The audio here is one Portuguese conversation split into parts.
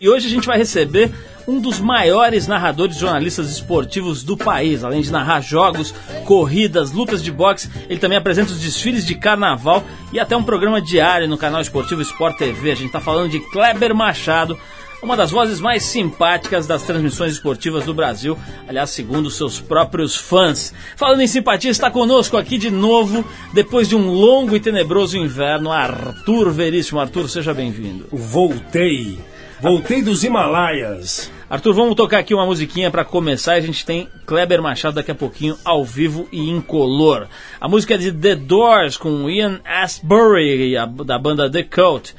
E hoje a gente vai receber um dos maiores narradores jornalistas esportivos do país. Além de narrar jogos, corridas, lutas de boxe, ele também apresenta os desfiles de carnaval e até um programa diário no canal esportivo Sport TV. A gente está falando de Kleber Machado, uma das vozes mais simpáticas das transmissões esportivas do Brasil, aliás, segundo seus próprios fãs. Falando em simpatia, está conosco aqui de novo, depois de um longo e tenebroso inverno, Arthur Veríssimo. Arthur, seja bem-vindo. Voltei. Voltei dos Himalaias. Arthur, vamos tocar aqui uma musiquinha para começar. A gente tem Kleber Machado daqui a pouquinho ao vivo e incolor. A música é de The Doors com Ian Astbury, da banda The Cult.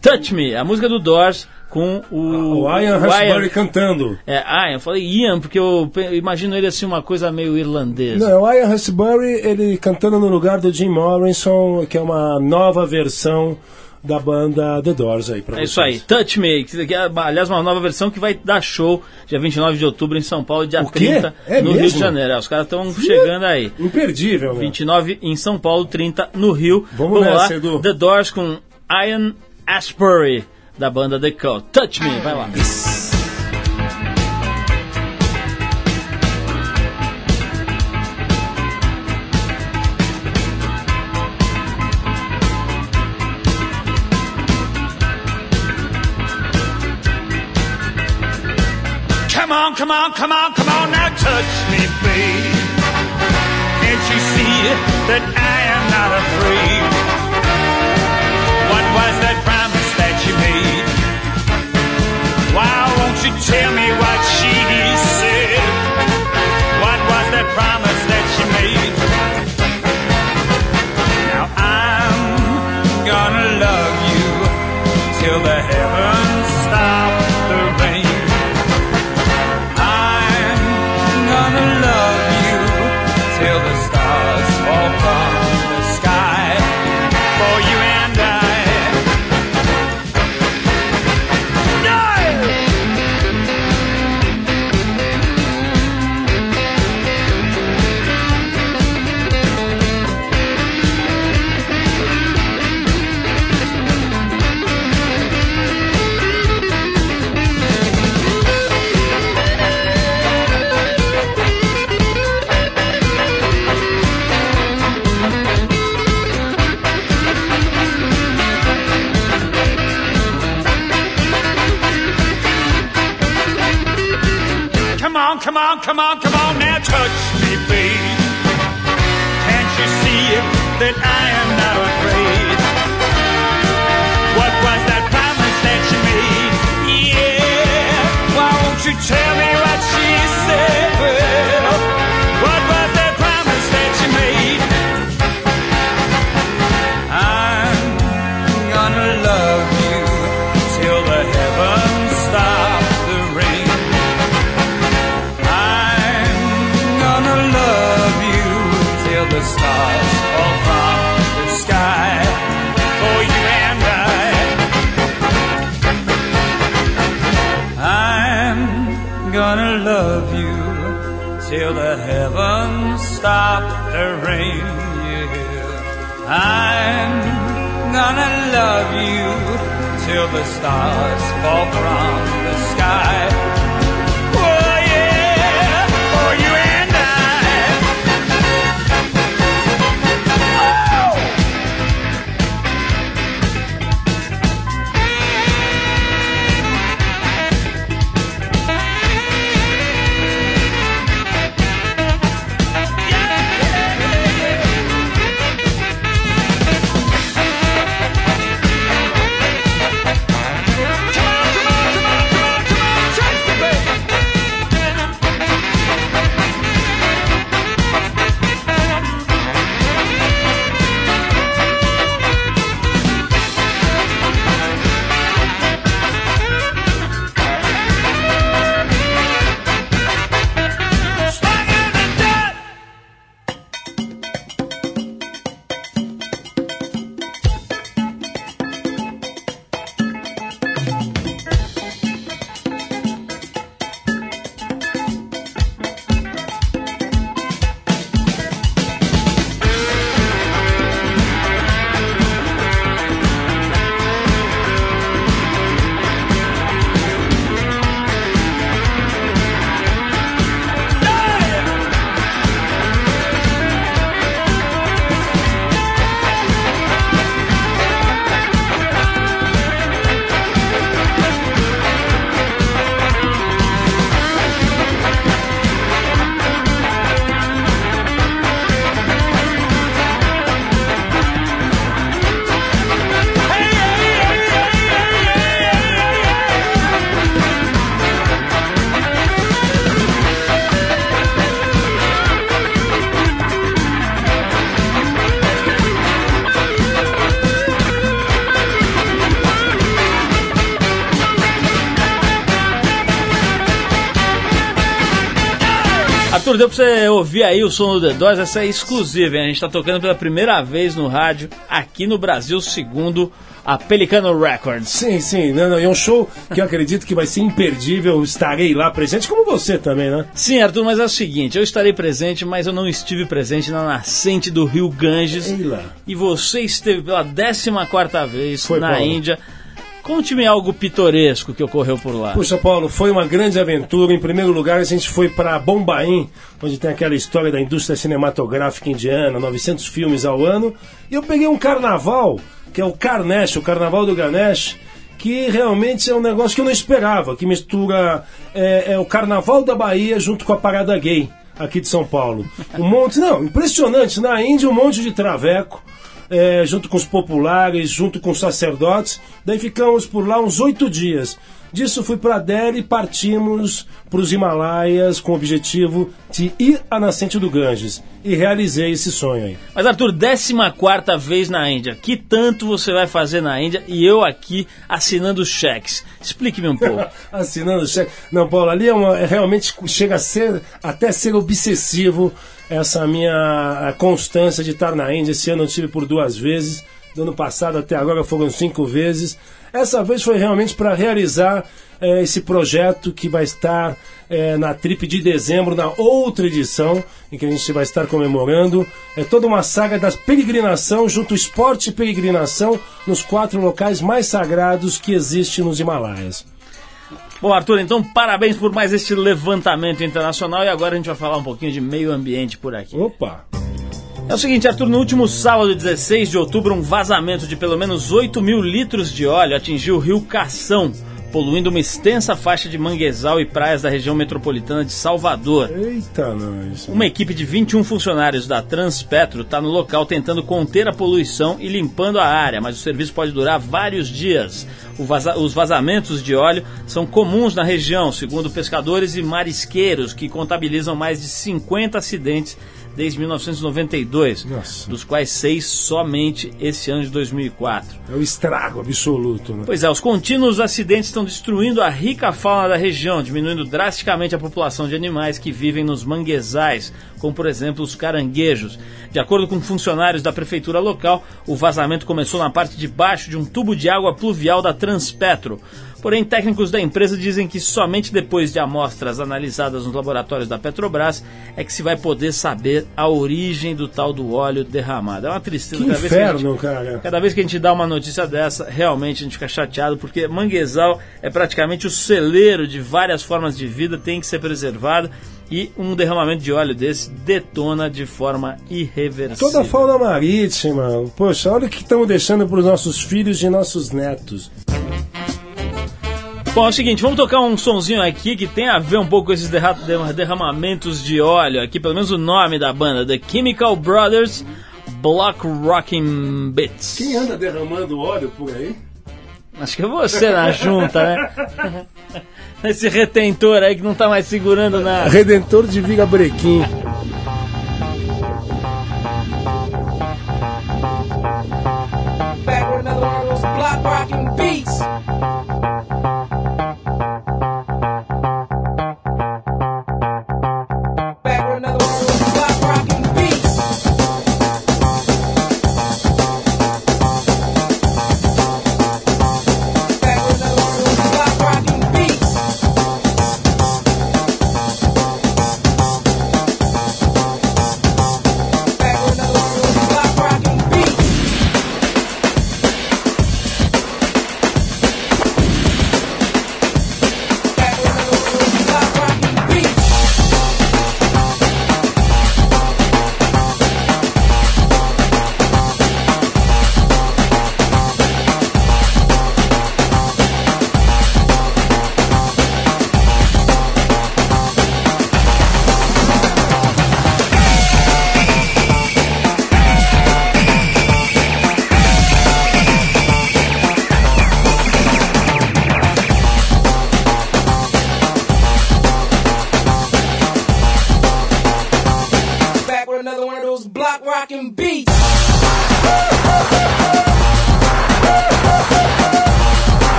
Touch Me, a música do Doors com o, o Ian Astbury cantando. É, Ian, eu falei Ian porque eu, imagino ele assim uma coisa meio irlandesa. Não, o Ian Astbury, ele cantando no lugar do Jim Morrison, que é uma nova versão da banda The Doors aí pra É isso aí, Touch Me, que é, aliás uma nova versão que vai dar show dia 29 de outubro em São Paulo, dia O quê? 30 É no mesmo? Rio de Janeiro. É, os caras estão chegando aí. Imperdível, meu. 29 em São Paulo, 30 no Rio. Vamos nessa, lá, Edu. The Doors com Ian Ashbury, da banda The Cult. Touch Me, vai lá. Come on, come on, come on, come on, now touch me, babe. Can't you see that I am not afraid? What was that promise that you made? Why won't you tell me what she said? What was that promise that you made? Now I'm gonna love you till the heavens come on, come on, now touch me, babe. Can't you see that I till the heavens stop the rain. Yeah. I'm gonna love you till the stars fall from the sky. Arthur, deu pra você ouvir aí o som do The Doors, essa é exclusiva, hein? A gente tá tocando pela primeira vez no rádio aqui no Brasil, segundo a Pelicano Records. Sim, sim, não, não, é um show que eu acredito que vai ser imperdível, estarei lá presente, como você também, né? Sim, Arthur, mas é o seguinte, eu estarei presente, mas eu não estive presente na nascente do rio Ganges. Ei lá. E você esteve pela 14 quarta vez Foi, na Paulo. Índia. Conte-me algo pitoresco que ocorreu por lá. Puxa, Paulo, foi uma grande aventura. Em primeiro lugar, a gente foi para Bombaim, onde tem aquela história da indústria cinematográfica indiana, 900 filmes ao ano. E eu peguei um carnaval, que é o Carnesh, o Carnaval do Ganesh, que realmente é um negócio que eu não esperava, que mistura é, é o Carnaval da Bahia junto com a Parada Gay aqui de São Paulo. Um monte, não, impressionante. Na Índia, um monte de traveco. É, junto com os populares, junto com os sacerdotes. Daí ficamos por lá uns oito dias. Disso fui para Delhi e partimos para os Himalaias com o objetivo de ir à nascente do Ganges. E realizei esse sonho aí. Mas Arthur, 14 vez na Índia. Que tanto você vai fazer na Índia e eu aqui assinando cheques? Explique-me um pouco. Assinando cheque. Não, Paulo, ali é uma, é realmente chega a ser até ser obsessivo essa minha constância de estar na Índia. Esse ano eu tive por duas vezes. Do ano passado até agora foram cinco vezes. Essa vez foi realmente para realizar eh, esse projeto que vai estar eh, na trip de dezembro, na outra edição, em que a gente vai estar comemorando. É toda uma saga da peregrinação, junto ao esporte e peregrinação, nos quatro locais mais sagrados que existem nos Himalaias. Bom, Arthur, então parabéns por mais este levantamento internacional e agora a gente vai falar um pouquinho de meio ambiente por aqui. Opa! É o seguinte, Arthur, no último sábado, 16 de outubro, um vazamento de pelo menos 8 mil litros de óleo atingiu o rio Cação, poluindo uma extensa faixa de manguezal e praias da região metropolitana de Salvador. Eita, nós. Uma equipe de 21 funcionários da Transpetro está no local tentando conter a poluição e limpando a área, mas o serviço pode durar vários dias. Vaza- os vazamentos de óleo são comuns na região, segundo pescadores e marisqueiros, que contabilizam mais de 50 acidentes desde 1992, Nossa. dos quais seis somente esse ano de 2004. É o estrago absoluto, né? Pois é, os contínuos acidentes estão destruindo a rica fauna da região, diminuindo drasticamente a população de animais que vivem nos manguezais, como por exemplo os caranguejos. De acordo com funcionários da prefeitura local, o vazamento começou na parte de baixo de um tubo de água pluvial da Transpetro. Porém, técnicos da empresa dizem que somente depois de amostras analisadas nos laboratórios da Petrobras é que se vai poder saber a origem do tal do óleo derramado. É uma tristeza. Que cada vez que a gente- inferno, cara. Cada vez que a gente dá uma notícia dessa, realmente a gente fica chateado, porque manguezal é praticamente o celeiro de várias formas de vida, tem que ser preservado. E um derramamento de óleo desse detona de forma irreversível. Toda a fauna marítima. Poxa, olha o que estamos deixando para os nossos filhos e nossos netos. Bom, é o seguinte, vamos tocar um sonzinho aqui que tem a ver um pouco com esses derra- derra- derramamentos de óleo aqui, pelo menos o nome da banda, The Chemical Brothers Block Rocking Bits. Quem anda derramando óleo por aí? Acho que é você na junta, né? Esse retentor aí que não tá mais segurando nada. Redentor de Viga Brequim. back with another one of those block rocking beats.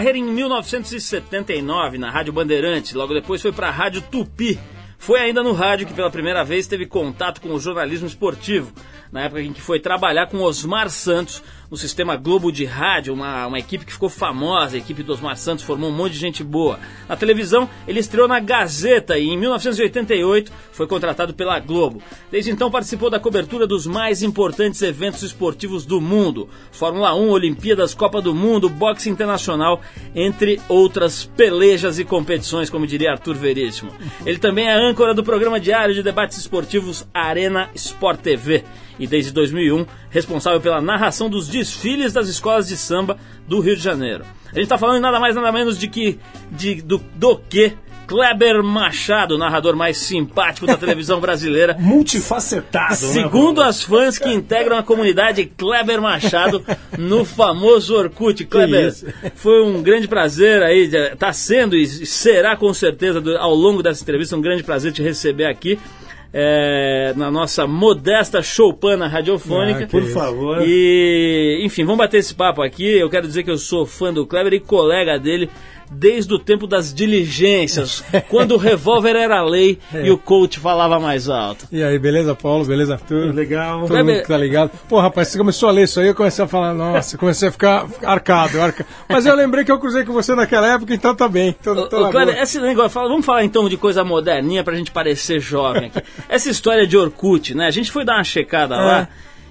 Carreira em 1979 na Rádio Bandeirantes, logo depois foi para a Rádio Tupi. Foi ainda no rádio que pela primeira vez teve contato com o jornalismo esportivo, na época em que foi trabalhar com Osmar Santos no sistema Globo de Rádio, uma, uma equipe que ficou famosa, a equipe do Osmar Santos formou um monte de gente boa. Na televisão, ele estreou na Gazeta e em 1988 foi contratado pela Globo. Desde então participou da cobertura dos mais importantes eventos esportivos do mundo: Fórmula 1, Olimpíadas, Copa do Mundo, boxe internacional, entre outras pelejas e competições, como diria Arthur Veríssimo. Ele também é âncora do programa diário de debates esportivos Arena Sport TV e desde 2001 responsável pela narração dos desfiles das escolas de samba do Rio de Janeiro. A gente está falando nada mais nada menos de que de, do, do que Kleber Machado, narrador mais simpático da televisão brasileira. Multifacetado, né? Segundo as fãs que integram a comunidade Kleber Machado no famoso Orkut. Kleber, foi um grande prazer aí, está sendo e será com certeza ao longo dessa entrevista um grande prazer te receber aqui. É, na nossa modesta choupana radiofônica. Ah, por favor. E, enfim, vamos bater esse papo aqui. Eu quero dizer que eu sou fã do Kleber e colega dele desde o tempo das diligências, quando o revólver era lei É. e o coach falava mais alto. E aí, beleza, Paulo? Beleza, Arthur? Legal. Todo mundo que tá ligado. Pô, rapaz, você começou a ler isso aí, eu comecei a falar, nossa, comecei a ficar arcado, arca... Mas eu lembrei que eu cruzei com você naquela época, então tá bem. Tô, tô Ô, na ô, Kleber, boa. esse negócio, fala- vamos falar então de coisa moderninha pra gente parecer jovem aqui. Essa história de Orkut, né? A gente foi dar uma checada lá.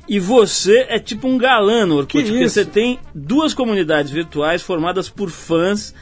E você é tipo um galã no Orkut, Que porque isso? você tem duas comunidades virtuais formadas por fãs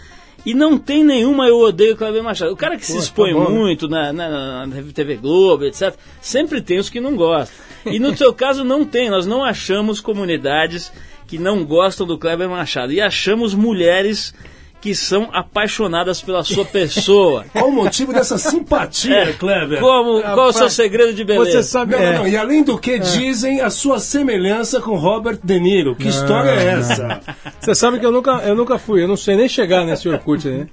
e não tem nenhuma eu odeio Kleber Machado. O cara que se Pô, tá expõe né? muito na, na- na TV Globo, etc., sempre tem os que não gostam. E no seu caso não tem, nós não achamos comunidades que não gostam do Kleber Machado. E achamos mulheres que são apaixonadas pela sua pessoa. Qual o motivo dessa simpatia, Kleber? É. Como, qual o seu segredo de beleza? Você sabe. Não, é, não, não. E além do que dizem a sua semelhança com Robert De Niro. Que história é essa? Você sabe que eu nunca, eu nunca fui, eu não sei nem chegar nesse Orkut, né?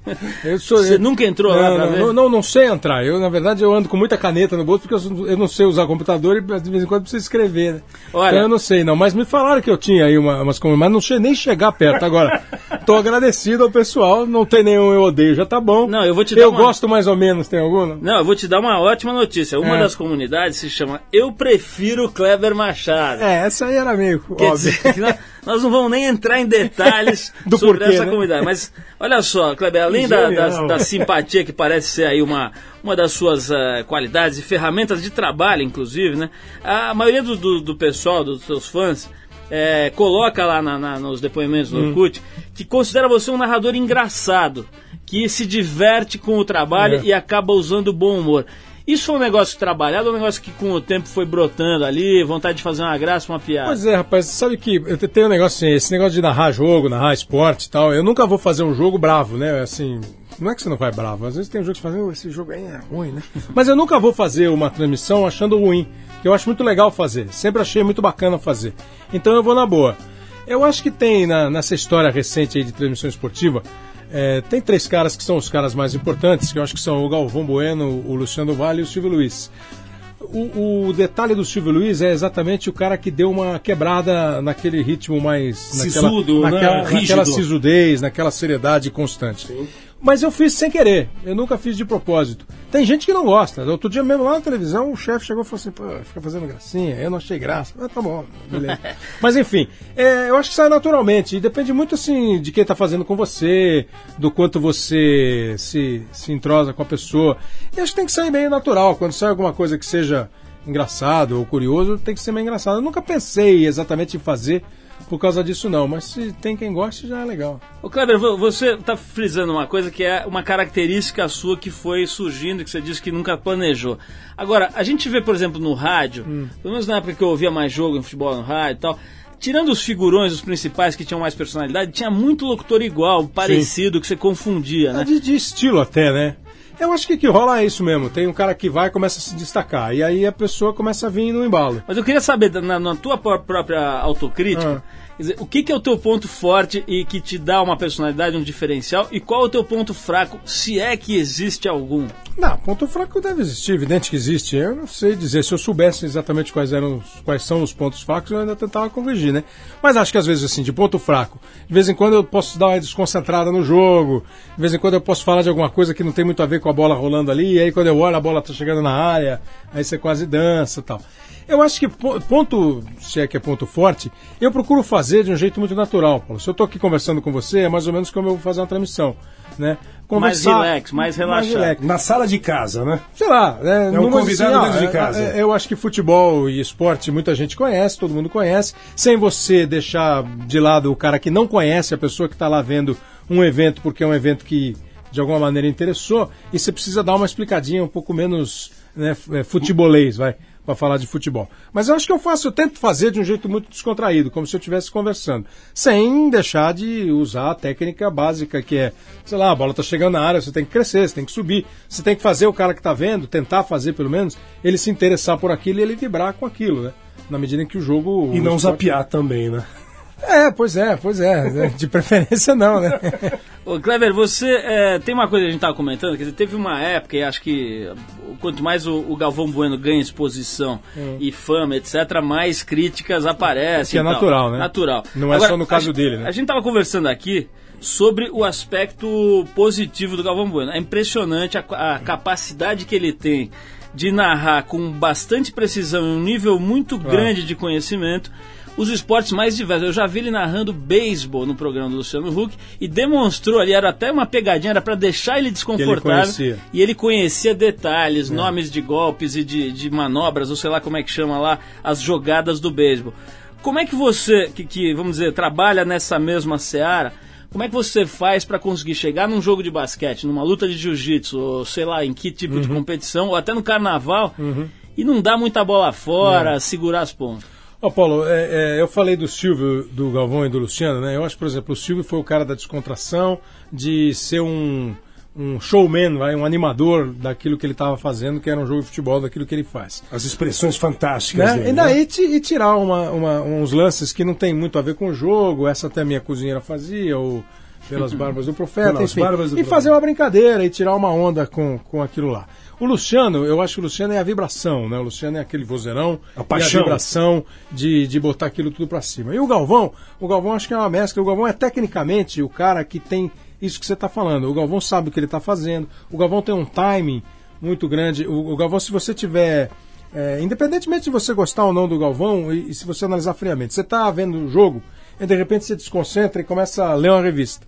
Eu sou, Você eu- nunca entrou lá não, pra não, ver? não, não, não sei entrar. Eu, na verdade, eu ando com muita caneta no bolso porque eu, eu não sei usar computador e de vez em quando preciso escrever, né? Olha- Então eu não sei, não. Mas me falaram que eu tinha aí uma, umas comunidades, mas não sei nem chegar perto. Agora, tô agradecido ao pessoal, não tem nenhum eu odeio, já tá bom. Não, eu vou te dar Eu uma- gosto mais ou menos, tem alguma? Não, eu vou te dar uma ótima notícia. Uma É. das comunidades se chama Eu Prefiro Kleber Machado. É, essa aí era meio Quer óbvio. dizer, nós, nós não vamos nem entrar em detalhes Do sobre porquê, essa né? comunidade. Mas olha só, Kleber, além da, da- da simpatia que parece ser aí uma, uma das suas eh, qualidades e ferramentas de trabalho, inclusive, né? A maioria do, do, do pessoal, dos seus fãs, eh, coloca lá na- na- nos depoimentos Hum. do Orkut que considera você um narrador engraçado, que se diverte com o trabalho É. e acaba usando bom humor. Isso foi um negócio trabalhado ou um negócio que com o tempo foi brotando ali, vontade de fazer uma graça, uma piada? Pois é, rapaz, sabe que eu te- tenho um negócio assim, esse negócio de narrar jogo, narrar esporte e tal, eu nunca vou fazer um jogo bravo, né? Assim, não é que você não vai bravo, às vezes tem um jogo que "Oh, esse jogo aí é ruim, né? Mas eu nunca vou fazer uma transmissão achando ruim, que eu acho muito legal fazer, sempre achei muito bacana fazer. Então eu vou na boa. Eu acho que tem na- nessa história recente aí de transmissão esportiva, é, tem três caras que são os caras mais importantes, que eu acho que são o Galvão Bueno, o Luciano Vale e o Silvio Luiz. O, o detalhe do Silvio Luiz é exatamente o cara que deu uma quebrada naquele ritmo mais. Sisudo, naquela, né? naquela, naquela sisudez, naquela seriedade constante. Mas eu fiz sem querer, eu nunca fiz de propósito. Tem gente que não gosta. Outro dia mesmo lá na televisão, o chefe chegou e falou assim: pô, fica fazendo gracinha, eu não achei graça. Ah, tá bom, beleza. Mas enfim, é, eu acho que sai naturalmente. E depende muito assim de quem tá fazendo com você, do quanto você se, se entrosa com a pessoa. E acho que tem que sair meio natural. Quando sai alguma coisa que seja engraçado ou curioso, tem que ser meio engraçado. Eu nunca pensei exatamente em fazer por causa disso, não. Mas se tem quem goste, já é legal. Ô Kleber, vo- você está frisando uma coisa que é uma característica sua que foi surgindo, que você disse que nunca planejou. Agora, a gente vê, por exemplo, no rádio, Hum. pelo menos na época que eu ouvia mais jogo em futebol no rádio e tal, tirando os figurões, os principais que tinham mais personalidade, tinha muito locutor igual, parecido, que você confundia, É né? de, de estilo até, né? Eu acho que que rola é isso mesmo. Tem um cara que vai e começa a se destacar. E aí a pessoa começa a vir no embalo. Mas eu queria saber, na, na tua pró- própria autocrítica, Ah. Dizer, o que, que é o teu ponto forte e que te dá uma personalidade, um diferencial? E qual é o teu ponto fraco, se é que existe algum? Não, ponto fraco deve existir, evidente que existe. Eu não sei dizer, se eu soubesse exatamente quais eram os- quais são os pontos fracos, eu ainda tentava corrigir, né? Mas acho que às vezes assim, de ponto fraco, de vez em quando eu posso dar uma desconcentrada no jogo, de vez em quando eu posso falar de alguma coisa que não tem muito a ver com a bola rolando ali, e aí quando eu olho a bola tá chegando na área, aí você quase dança e tal. Eu acho que po- ponto, se é que é ponto forte, eu procuro fazer de um jeito muito natural, Paulo. Se eu tô aqui conversando com você, é mais ou menos como eu vou fazer uma transmissão, né? Mais relax, mais relaxado. relax Na sala de casa, né? sei lá, né, É um convidado dentro de é, casa. é, eu acho que futebol e esporte muita gente conhece, todo mundo conhece, sem você deixar de lado o cara que não conhece, a pessoa que está lá vendo um evento porque é um evento que de alguma maneira interessou, e você precisa dar uma explicadinha um pouco menos né, é, futebolês, vai, para falar de futebol. Mas eu acho que eu faço, eu tento fazer de um jeito muito descontraído, como se eu estivesse conversando, sem deixar de usar a técnica básica que é, sei lá, a bola tá chegando na área, você tem que crescer, você tem que subir, você tem que fazer o cara que tá vendo, tentar fazer pelo menos, ele se interessar por aquilo e ele vibrar com aquilo, né? Na medida em que o jogo. E não esporte- zapear também, né? É, pois é, pois é. De preferência não, né? Ô, Kleber, você é, tem uma coisa que a gente estava comentando, quer dizer, teve uma época, e acho que quanto mais o, o Galvão Bueno ganha exposição e fama, etc., mais críticas aparecem. Que é natural, né? Natural. Não é só no caso dele, né? A gente estava conversando aqui sobre o aspecto positivo do Galvão Bueno. É impressionante a, a capacidade que ele tem de narrar com bastante precisão e um nível muito grande de conhecimento os esportes mais diversos. Eu já vi ele narrando beisebol no programa do Luciano Huck e demonstrou ali, era até uma pegadinha, era para deixar ele desconfortável. conhecia. E ele conhecia detalhes, nomes de golpes e de, de manobras, ou sei lá como é que chama lá, as jogadas do beisebol. Como é que você, que, que, vamos dizer, trabalha nessa mesma seara, como é que você faz para conseguir chegar num jogo de basquete, numa luta de jiu-jitsu, ou sei lá, em que tipo de competição, ou até no carnaval, e não dar muita bola fora, segurar as pontas? Ó, Paulo, é, é, eu falei do Silvio, do Galvão e do Luciano, né? Eu acho, por exemplo, o Silvio foi o cara da descontração, de ser um, um showman, vai, um animador daquilo que ele estava fazendo, que era um jogo de futebol, daquilo que ele faz. As expressões fantásticas Né? dele. E né? daí ti- e tirar uma, uma- uns lances que não tem muito a ver com o jogo, essa até minha cozinheira fazia, ou pelas barbas do profeta, enfim, barbas do e fazer uma brincadeira e tirar uma onda com, com aquilo lá. O Luciano, eu acho que o Luciano é a vibração, né? O Luciano é aquele vozeirão, A paixão. a vibração de, de botar aquilo tudo pra cima. E o Galvão, o Galvão acho que é uma mescla. O Galvão é tecnicamente o cara que tem isso que você está falando. O Galvão sabe o que ele está fazendo. O Galvão tem um timing muito grande. O, o Galvão, se você tiver. é, independentemente de você gostar ou não do Galvão, e, e se você analisar friamente, você está vendo o jogo e de repente você desconcentra e começa a ler uma revista.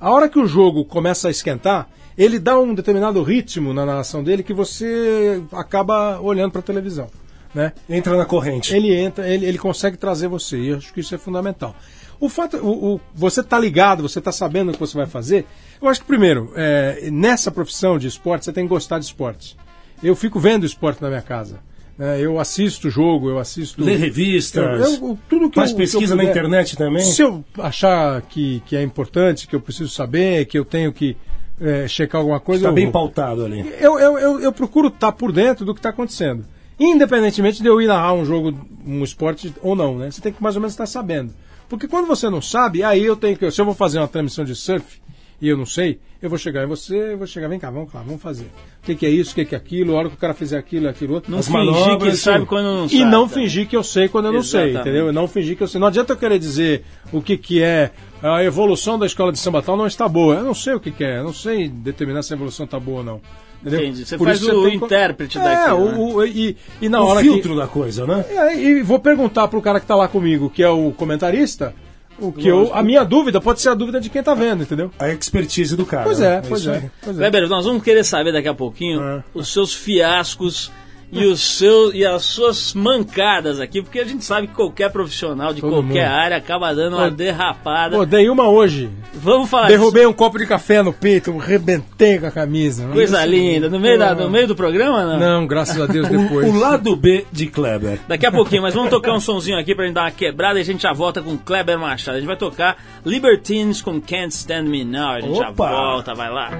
A hora que o jogo começa a esquentar, ele dá um determinado ritmo na narração dele que você acaba olhando para a televisão. Né? Entra na corrente. Ele entra, ele, ele consegue trazer você, e eu acho que isso é fundamental. O fato, o, o- você tá ligado, você tá sabendo o que você vai fazer. Eu acho que primeiro, é, nessa profissão de esporte, você tem que gostar de esporte. Eu fico vendo esporte na minha casa. Né? eu assisto jogo, eu assisto. Lê revistas. Eu- eu- tudo que faz eu- que pesquisa na puder. internet também. Se eu achar que, que é importante, que eu preciso saber, que eu tenho que é, checar alguma coisa. Tá eu bem pautado ali. Eu, eu, eu, eu procuro estar por dentro do que está acontecendo. Independentemente de eu ir narrar um jogo, um esporte ou não, né? Você tem que mais ou menos estar sabendo. Porque quando você não sabe, aí eu tenho que. Se eu vou fazer uma transmissão de surf e eu não sei, eu vou chegar em você, eu vou chegar, vem cá, vamos lá, vamos fazer. O que, que é isso, o que, que é aquilo, a hora que o cara fizer aquilo e aquilo outro. Não As fingir que sabe quando não E sabe. não tá? fingir que eu sei quando eu não sei, Exatamente. entendeu? Não fingir que eu sei. Não adianta eu querer dizer o que, que é a evolução da escola de samba tal não está boa. Eu não sei o que, que é, eu não sei determinar se a evolução está boa ou não. Entendeu? Entendi. Você Por faz isso o tem que- intérprete é, daquilo, né? o, e, e na O hora filtro da coisa, né? que. É, e vou perguntar pro cara que tá lá comigo, que é o comentarista, o que eu, a minha dúvida pode ser a dúvida de quem tá vendo, entendeu? A expertise do cara. Pois né? é, pois isso é. aí. Pois é. Weber, nós vamos querer saber daqui a pouquinho É. os seus fiascos e, os seus, e as suas mancadas aqui, porque a gente sabe que qualquer profissional de Todo qualquer mundo. área acaba dando uma Pô, derrapada. Pô, dei uma hoje. Vamos falar Derrubei um copo de café no peito, rebentei com a camisa. disso. Coisa Isso- linda. No meio, da, no meio do programa, não? Não, graças a Deus depois. O lado B de Kleber. Daqui a pouquinho, mas vamos tocar um sonzinho aqui pra gente dar uma quebrada e a gente já volta com Kleber Machado. A gente vai tocar Libertines com Can't Stand Me Now. A gente já Opa! volta, vai lá.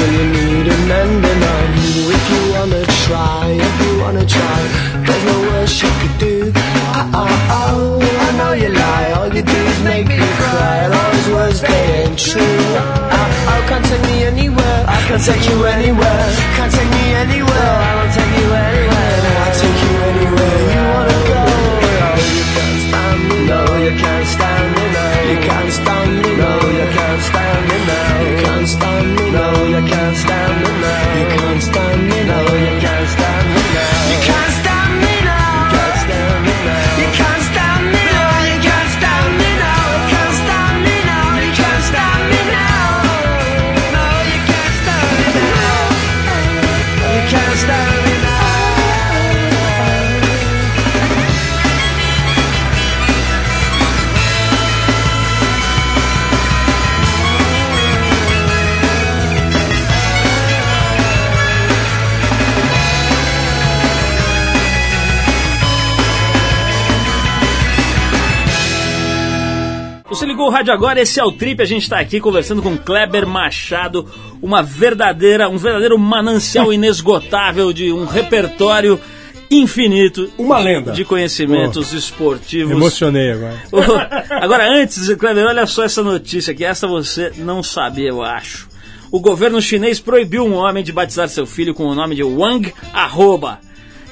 Until you need an ending. On if you wanna try, if you wanna try, there's no worse you could do. Oh, oh, oh, I know you lie. All you do is make me cry. And all those words they ain't true. Oh, oh, can't take me anywhere. I can't take you anywhere. Rádio agora, esse é o Trip, a gente está aqui conversando com Kleber Machado, uma verdadeira, um verdadeiro manancial inesgotável de um repertório infinito Uma lenda. de conhecimentos esportivos. Emocionei agora. Ô, Agora, antes, Kleber, olha só essa notícia aqui. Essa você não sabia, eu acho. O governo chinês proibiu um homem de batizar seu filho com o nome de Wang Arroba.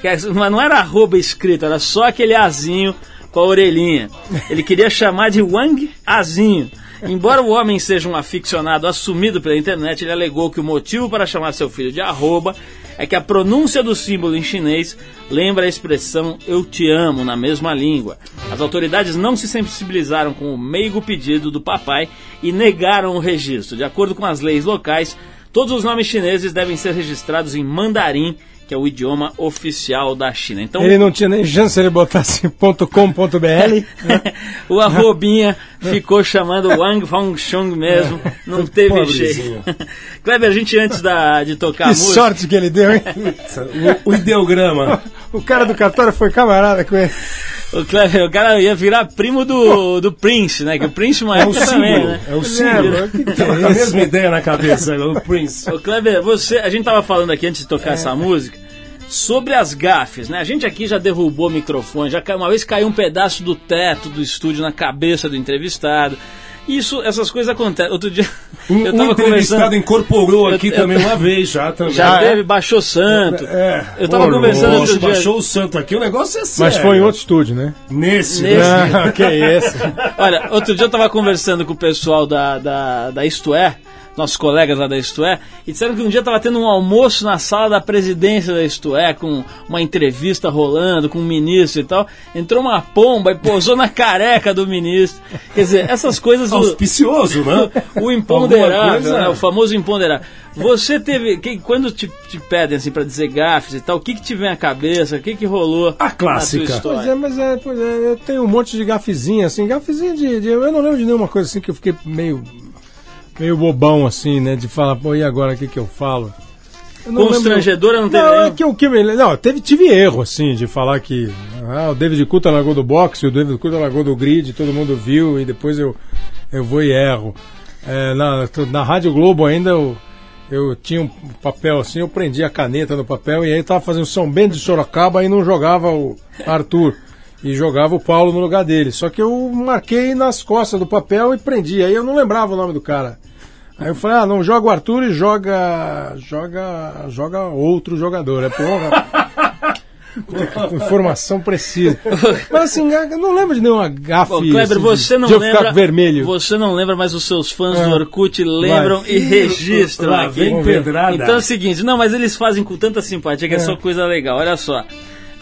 Que é- Mas não era arroba escrito, era só aquele azinho com a orelhinha. Ele queria chamar de Wang Azinho. Embora o homem seja um aficionado assumido pela internet, ele alegou que o motivo para chamar seu filho de arroba é que a pronúncia do símbolo em chinês lembra a expressão eu te amo na mesma língua. As autoridades não se sensibilizaram com o meigo pedido do papai e negaram o registro. De acordo com as leis locais, todos os nomes chineses devem ser registrados em mandarim, que é o idioma oficial da China. Então, Ele não tinha nem chance de ele botasse .com.br. o arrobinha ficou chamando Wang Fongchong mesmo, não teve Pobrezinho. jeito. Kleber, a gente antes da, de tocar a Que música... sorte que ele deu, hein? O, o ideograma. O cara do cartório foi camarada com ele. O, Kleber, o cara ia virar primo do, do Prince, né? Que o Prince uma É o época também, símbolo. né? É o símbolo. É, que com a mesma ideia na cabeça, o Prince. Ô Kleber, você, a gente tava falando aqui antes de tocar essa música sobre as gafes, né? A gente aqui já derrubou microfone, já caiu- uma vez caiu um pedaço do teto do estúdio na cabeça do entrevistado. Isso, essas coisas acontecem. Outro dia Um, eu um tava entrevistado conversando, incorporou Eu- aqui eu- também uma vez já também. já é? teve, baixou santo. É. Eu tava conversando louco, outro dia. baixou o santo aqui, o negócio é sério. Mas foi em outro estúdio, né? Nesse. Nesse. né? Ah, que esse. Olha, outro dia eu tava conversando com o pessoal da, da, da Isto É, nossos colegas lá da Isto É, e disseram que um dia tava tendo um almoço na sala da presidência da Isto É, com uma entrevista rolando, com um ministro e tal. Entrou uma pomba e pousou na careca do ministro. Quer dizer, essas coisas. do- Auspicioso, né? o imponderável, coisa- né? o famoso imponderável. Você teve. que- quando te, te pedem assim para dizer gafes e tal, o que, que te vem à cabeça? O que, que rolou? A clássica. Pois é, mas é, pois é, eu tenho um monte de gafezinha, assim, gafezinha de, de- Eu não lembro de nenhuma coisa assim que eu fiquei meio. Meio bobão, assim, né? De falar, pô, e agora o que, que eu falo? Eu não lembro- não teve Não, é que o que me. Não, teve, tive erro, assim, de falar que ah, o David Couto largou do boxe, o David Couto largou do grid, todo mundo viu, e depois eu, eu vou e erro. É, na, na Rádio Globo ainda eu, eu tinha um papel assim, eu prendia a caneta no papel e aí tava fazendo São Bento de Sorocaba e não jogava o Arthur. E jogava o Paulo no lugar dele. Só que eu marquei nas costas do papel e prendi. Aí eu não lembrava o nome do cara. Aí eu falei, ah, não, joga o Arthur e joga. joga. joga outro jogador. É porra. Com informação precisa. Mas assim, eu não lembro de nenhuma gafe. Bom, Kleber, assim, você não de eu lembra. ficar vermelho. Você não lembra, mas os seus fãs Ah, do Orkut lembram e registram Lá aqui. vem pedrada. Então é o seguinte, não, mas eles fazem com tanta simpatia que é, só coisa legal. Olha só.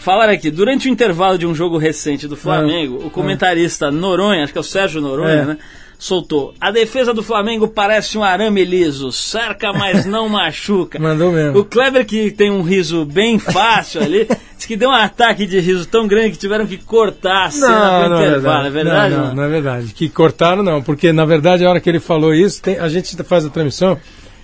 Falaram aqui, durante o intervalo de um jogo recente do Flamengo, o comentarista Noronha, acho que é o Sérgio Noronha, É. né? Soltou. A defesa do Flamengo parece um arame liso, cerca, mas não machuca. Mandou mesmo. O Kleber, que tem um riso bem fácil ali, disse que deu um ataque de riso tão grande que tiveram que cortar a cena pro intervalo. É verdade? Não, não? não, não é verdade. Que cortaram não, porque na verdade a hora que ele falou isso, tem- a gente faz a transmissão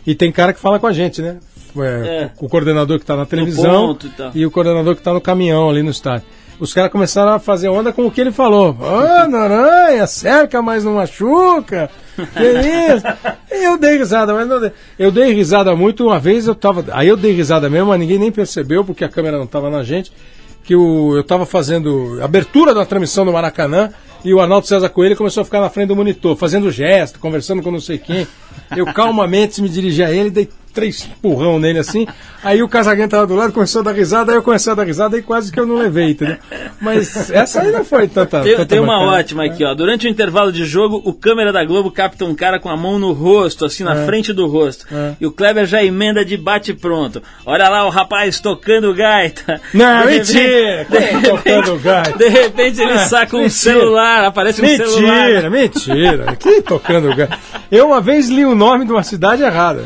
e tem cara que fala com a gente, né? É, É. O coordenador que está na televisão ponto e o coordenador que está no caminhão ali no estádio. Os caras começaram a fazer onda com o que ele falou. Ô, Noronha, cerca, mas não machuca. Que isso? Eu dei risada, mas não dei. Eu dei risada muito uma vez, eu tava. Aí eu dei risada mesmo, mas ninguém nem percebeu, porque a câmera não estava na gente. Que o, eu estava fazendo abertura da transmissão no Maracanã e o Arnaldo César Coelho começou a ficar na frente do monitor, fazendo gesto, conversando com não sei quem. Eu calmamente me dirigi a ele, dei três empurrão nele assim. Aí o Casagrande tava do lado, começou a dar risada, aí eu comecei a dar risada e quase que eu não levei, entendeu? Mas essa aí não foi tanta. Tem, tanta tem uma bacana. ótima aqui, ó. Durante o intervalo de jogo, o câmera da Globo capta um cara com a mão no rosto, assim, na frente do rosto. É. E o Kleber já emenda de bate-pronto. Olha lá o rapaz tocando gaita. Não, De mentira! repente- tocando gaita? De repente ele saca um mentira. celular, aparece um Mentira, celular. mentira. Que tocando gato. Eu uma vez li o nome de uma cidade errada.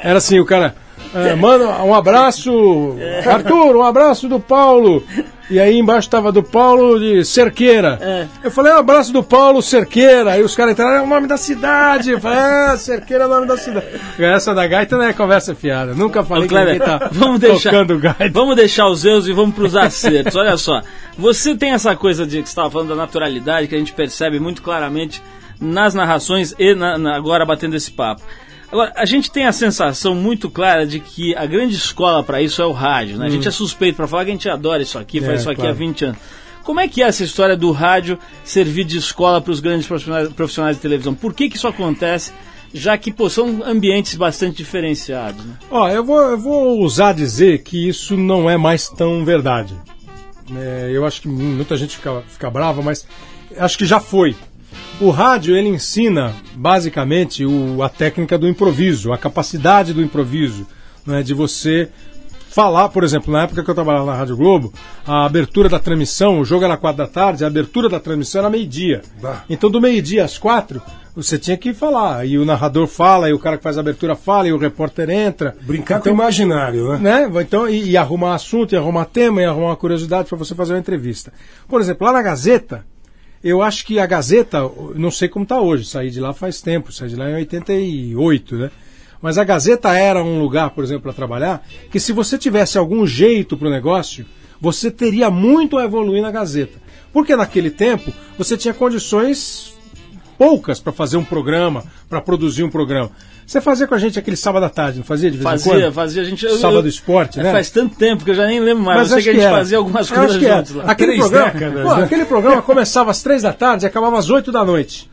Era assim, o cara. ah, manda um abraço, Arthur, um abraço do Paulo. E aí embaixo estava do Paulo de Cerqueira. É. Eu falei, um abraço do Paulo Cerqueira. Aí os caras entraram, é o nome da cidade. Eu falei, é, Cerqueira é o nome da cidade. Essa da gaita não é conversa fiada. Nunca falei Ô, que tá vamos deixar, tocando gaita. vamos deixar os erros e vamos para os acertos. Olha só, você tem essa coisa de que você estava falando da naturalidade que a gente percebe muito claramente nas narrações e na- na- agora batendo esse papo. Agora, a gente tem a sensação muito clara de que a grande escola para isso é o rádio, né? A gente é suspeito para falar que a gente adora isso aqui, faz Hum. É, isso aqui claro. há 20 anos. Como é que é essa história do rádio servir de escola para os grandes profissionais, profissionais de televisão? Por que, que isso acontece? Já que pô, são ambientes bastante diferenciados. Né? Ó, eu vou, eu vou ousar dizer que isso não é mais tão verdade. É, eu acho que muita gente fica, fica brava, mas acho que já foi. O rádio ele ensina basicamente o, a técnica do improviso, a capacidade do improviso, né, de você falar, por exemplo, na época que eu trabalhava na Rádio Globo, a abertura da transmissão, o jogo era quatro da tarde, a abertura da transmissão era meio-dia. Então do meio-dia às quatro, você tinha que falar, e o narrador fala, e o cara que faz a abertura fala, e o repórter entra. Brincar Então, com o imaginário, né? né? Então, e, e arrumar assunto, e arrumar tema, e arrumar uma curiosidade para você fazer uma entrevista. Por exemplo, lá na Gazeta, eu acho que a Gazeta, não sei como está hoje, saí de lá faz tempo, saí de lá em 88, né? Mas a Gazeta era um lugar, por exemplo, para trabalhar, que se você tivesse algum jeito para o negócio, você teria muito a evoluir na Gazeta. Porque naquele tempo você tinha condições poucas para fazer um programa, para produzir um programa. Você fazia com a gente aquele sábado à tarde, não fazia de vez em Fazia, quando? fazia a gente. eu- Sábado eu- Esporte, é, né? Faz tanto tempo que eu já nem lembro mais. eu sei que a gente era. fazia algumas coisas juntos lá. Aquele Três programa, décadas, pô, né? aquele programa começava às três da tarde e acabava às oito da noite.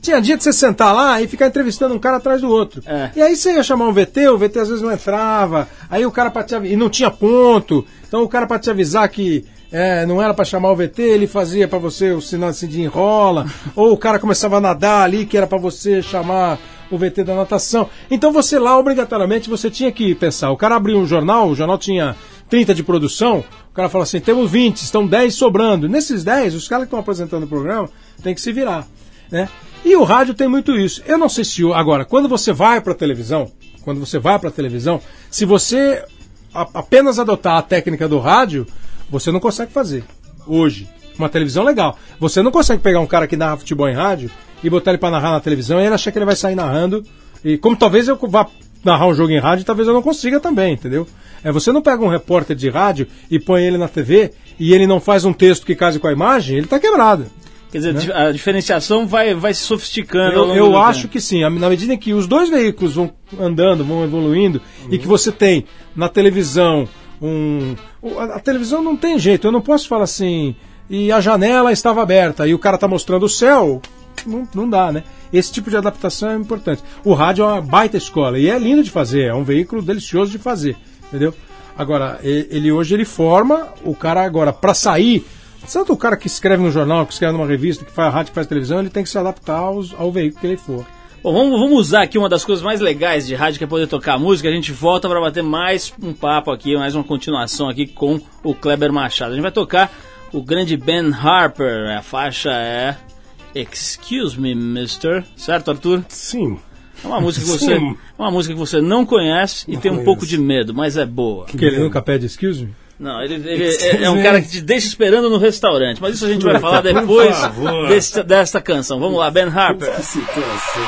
Tinha dia de você sentar lá e ficar entrevistando um cara atrás do outro. É. E aí você ia chamar um VT, o VT às vezes não entrava. Aí o cara pra te avi- e não tinha ponto. Então o cara para te avisar que é, não era para chamar o VT, ele fazia para você o sinal assim de enrola. ou o cara começava a nadar ali que era para você chamar o VT da natação. Então você lá obrigatoriamente você tinha que pensar. O cara abriu um jornal, o jornal tinha 30 de produção, o cara fala assim: temos 20, estão 10 sobrando. Nesses 10, os caras que estão apresentando o programa têm que se virar. Né? E o rádio tem muito isso. Eu não sei se. Agora, quando você vai para televisão, quando você vai para televisão, se você apenas adotar a técnica do rádio, você não consegue fazer. Hoje. Uma televisão legal. Você não consegue pegar um cara que narra futebol em rádio e botar ele para narrar na televisão e ele achar que ele vai sair narrando. E como talvez eu vá narrar um jogo em rádio, talvez eu não consiga também, entendeu? É, você não pega um repórter de rádio e põe ele na TV e ele não faz um texto que case com a imagem, ele tá quebrado. Quer dizer, a diferenciação vai, vai se sofisticando. Eu, eu acho tempo. que sim. Na medida em que os dois veículos vão andando, vão evoluindo, e que você tem na televisão um. A, televisão não tem jeito. Eu não posso falar assim. E a janela estava aberta e o cara está mostrando o céu. Não, não dá, né? Esse tipo de adaptação é importante. O rádio é uma baita escola e é lindo de fazer, é um veículo delicioso de fazer, entendeu? Agora, ele hoje ele forma o cara agora para sair. Tanto o cara que escreve no jornal, que escreve numa revista, que faz rádio, que faz televisão, ele tem que se adaptar aos- ao veículo que ele for. Bom, vamos, vamos usar aqui uma das coisas mais legais de rádio, que é poder tocar música. A gente volta para bater mais um papo aqui, mais uma continuação aqui com o Kleber Machado. A gente vai tocar o grande Ben Harper. A faixa é Excuse Me, Mister. Certo, Arthur? Sim. É uma música que você, Sim. é uma música que você não conhece e Não tem um conheço. pouco de medo, mas é boa. Porque ele nunca pede excuse me? Não, ele, ele é, é um cara que te deixa esperando no restaurante, mas isso a gente vai falar depois desse, desta canção. Vamos lá, Ben Harper. Que situação.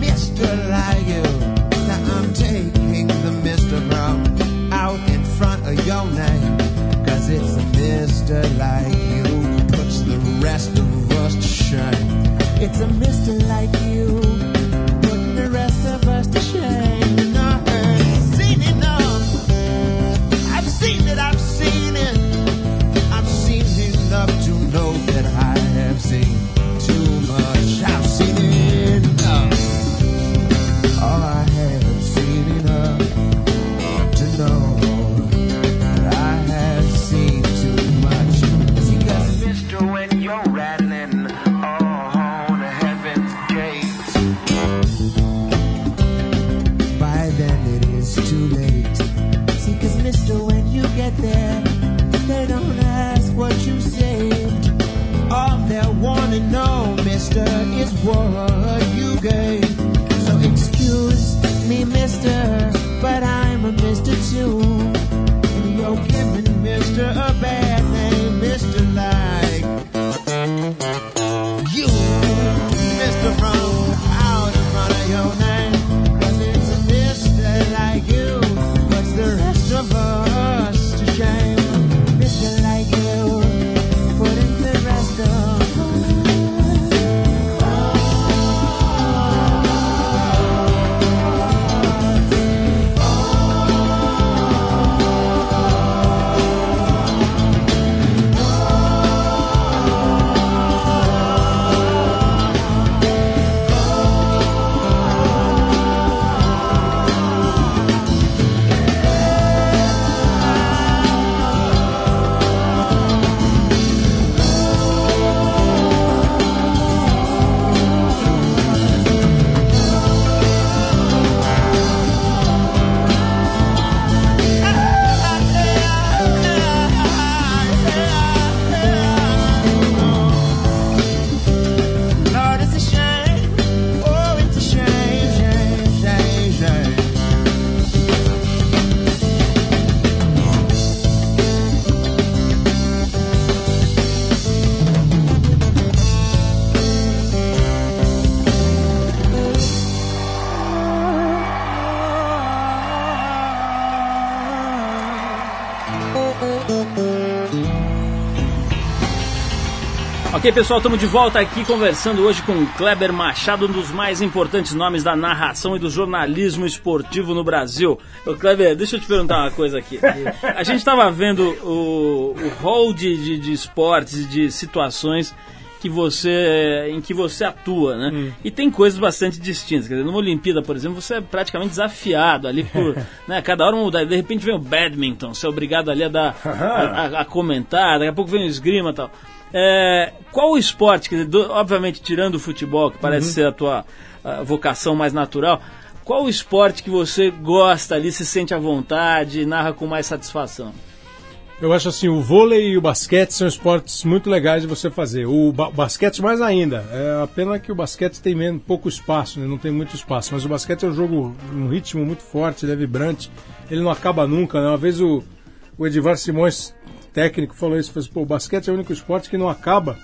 Mister bad you. Now I'm taking the from out in front of your it's a mister like you. Puts the rest of us to shame. It's a mister like you. Ok, pessoal, estamos de volta aqui conversando hoje com Kleber Machado, um dos mais importantes nomes da narração e do jornalismo esportivo no Brasil. Ô, Kleber, deixa eu te perguntar uma coisa aqui. A gente estava vendo o, o hall de, de, de esportes, de situações que você em que você atua, né? E tem coisas bastante distintas. Quer dizer, numa Olimpíada, por exemplo, você é praticamente desafiado ali por, né? Cada hora muda. De repente vem o badminton, você é obrigado ali a dar a, a- a comentar. Daqui a pouco vem o esgrima e tal. É, qual o esporte, dizer, do- obviamente tirando o futebol, que parece ser a tua ah, vocação mais natural, qual o esporte que você gosta ali, se sente à vontade, narra com mais satisfação? Eu acho assim, o vôlei e o basquete são esportes muito legais de você fazer. O ba- basquete mais ainda. É a pena que o basquete tem menos, pouco espaço, né? não tem muito espaço. Mas o basquete é um jogo, um ritmo muito forte, ele é vibrante. Ele não acaba nunca, né? Uma vez o, o Edivar Simões, técnico, falou isso. Falou assim, Pô, o basquete é o único esporte que não acaba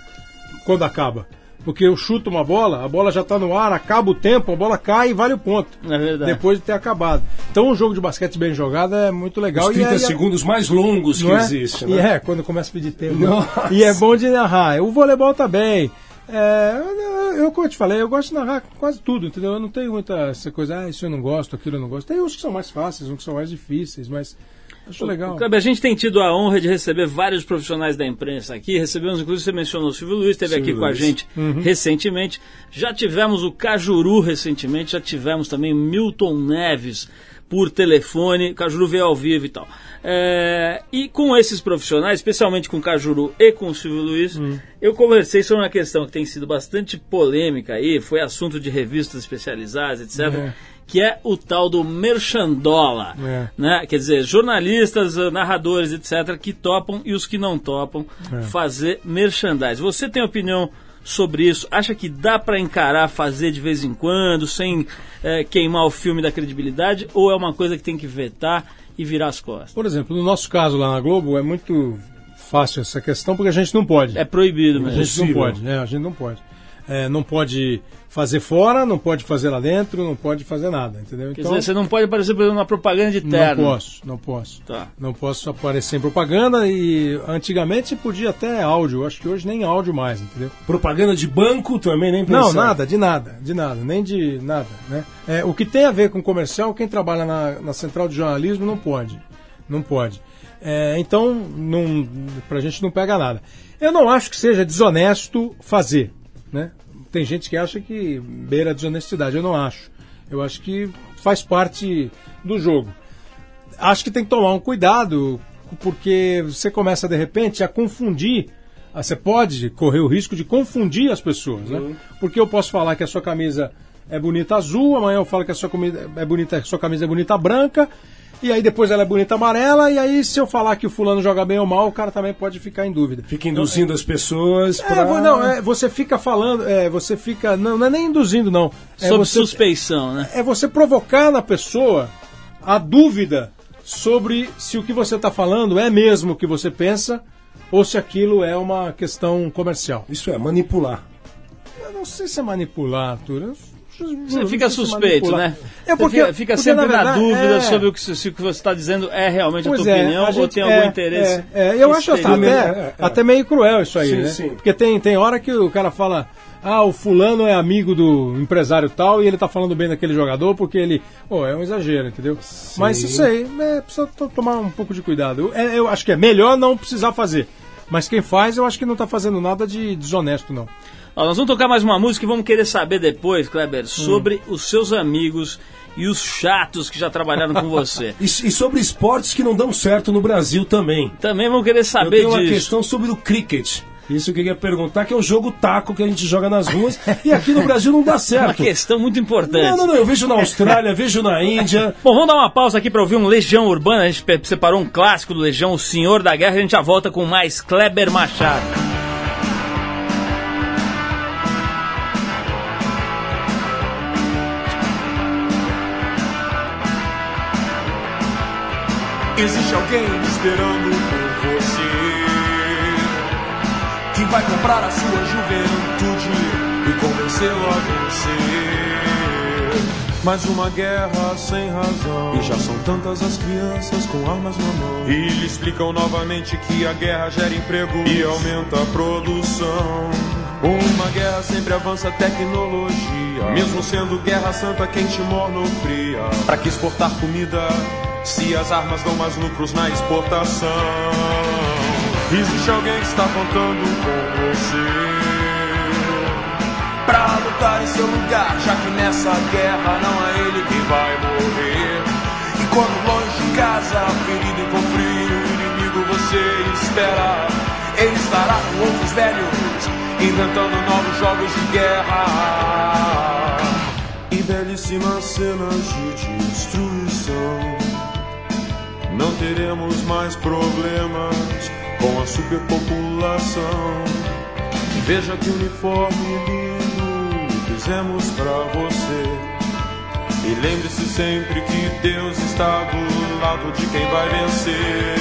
quando acaba. Porque eu chuto uma bola, a bola já está no ar, acaba o tempo, a bola cai e vale o ponto. É verdade. Depois de ter acabado. Então um jogo de basquete bem jogado é muito legal. Os e 30 é- segundos mais longos que não é? existe, E né? é, quando começa a pedir tempo. Nossa. E é bom de narrar. O voleibol também. É, eu, eu, como eu te falei, eu gosto de narrar quase tudo, entendeu? Eu não tenho muita essa coisa, ah, isso eu não gosto, aquilo eu não gosto. Tem uns que são mais fáceis, uns que são mais difíceis, mas acho legal. Kleber, a gente tem tido a honra de receber vários profissionais da imprensa aqui. Recebemos, inclusive, você mencionou o Silvio Luiz, esteve Silvio aqui com a gente recentemente. Já tivemos o Cajuru recentemente, já tivemos também Milton Neves por telefone. O Cajuru veio ao vivo e tal. É, e com esses profissionais, especialmente com o Cajuru e com o Silvio Luiz, eu conversei sobre uma questão que tem sido bastante polêmica aí, foi assunto de revistas especializadas, etc. É. Que é o tal do merchandola É. né? Quer dizer, jornalistas, eh, narradores, etc., que topam e os que não topam É. fazer merchandise. Você tem opinião sobre isso? Acha que dá para encarar, fazer de vez em quando, sem eh, queimar o filme da credibilidade, ou é uma coisa que tem que vetar e virar as costas? Por exemplo, no nosso caso lá na Globo é muito fácil essa questão porque a gente não pode. É proibido A mesmo. gente não pode, é, a gente não pode. É, não pode fazer fora, não pode fazer lá dentro, não pode fazer nada, entendeu? Quer dizer, você não pode aparecer, por exemplo, numa propaganda de Não terno. posso, não posso. Tá. Não posso aparecer em propaganda e antigamente podia até áudio, acho que hoje nem áudio mais, entendeu? Propaganda de banco também, nem pensar. Não, nada, de nada, de nada, nem de nada, né? É, o que tem a ver com comercial, quem trabalha na, na central de jornalismo não pode, não pode. É, então, não, pra gente não pega nada. Eu não acho que seja desonesto fazer, né? Tem gente que acha que beira a desonestidade, eu não acho. Eu acho que faz parte do jogo. Acho que tem que tomar um cuidado, porque você começa de repente a confundir. Você pode correr o risco de confundir as pessoas, né? Porque eu posso falar que a sua camisa é bonita azul, amanhã eu falo que a sua camisa é bonita, a sua camisa é bonita branca, e aí depois ela é bonita amarela, e aí se eu falar que o fulano joga bem ou mal, o cara também pode ficar em dúvida. Fica induzindo as pessoas É, pra... não, é, você fica falando, é, você fica. Não, não é nem induzindo, não. É Sob você, suspeição, né? é você provocar na pessoa a dúvida sobre se o que você está falando é mesmo o que você pensa ou se aquilo é uma questão comercial. Isso é manipular. Eu não sei se é manipular, Arthur. Eu Você fica suspeito, né? É porque fica, fica porque, sempre na, verdade, dúvida é, sobre o que, se o que você está dizendo é realmente a Pois tua é, opinião a ou gente- tem algum é, interesse. É, é, eu acho até. É, até, meio cruel isso aí, Sim, né? sim. Porque tem, tem hora que o cara fala, ah, o fulano é amigo do empresário tal e ele tá falando bem daquele jogador porque ele. Pô, é um exagero, entendeu? Mas isso aí, é, precisa to- tomar um pouco de cuidado. Eu, eu acho que é melhor não precisar fazer. Mas quem faz, eu acho que não tá fazendo nada de desonesto, não. Ó, nós vamos tocar mais uma música e vamos querer saber depois, Kleber, Hum. sobre os seus amigos e os chatos que já trabalharam com você. E, e sobre esportes que não dão certo no Brasil também. Também vamos querer Eu saber tenho uma disso. questão sobre o cricket. Isso eu queria perguntar, que é o jogo taco que a gente joga nas ruas. e aqui no Brasil não dá Uma certo. questão muito importante. Não, não, não. Eu vejo na Austrália, vejo na Índia. Bom, vamos dar uma pausa aqui para ouvir um Legião Urbana. A gente separou um clássico do Legião, O Senhor da Guerra. A gente já volta com mais Kleber Machado. Existe alguém esperando por você que vai comprar a sua juventude e convencê-lo a vencer. Mais uma guerra sem razão. E já são tantas as crianças com armas na mão. E lhe explicam novamente que a guerra gera emprego e aumenta a produção. Uma guerra sempre avança a tecnologia. Mesmo sendo guerra santa, quente, morna ou fria. Pra que exportar comida se as armas dão mais lucros na exportação? Existe alguém que está contando com você pra lutar em seu lugar, já que nessa guerra não é ele quem vai morrer. E quando longe de casa, ferido e com frio, o inimigo você espera. Ele estará com outros velhos, inventando novos jogos de guerra. E belíssimas cenas de destruição. Não teremos mais problemas com a superpopulação. Veja que uniforme lindo fizemos pra você. E lembre-se sempre que Deus está do lado de quem vai vencer.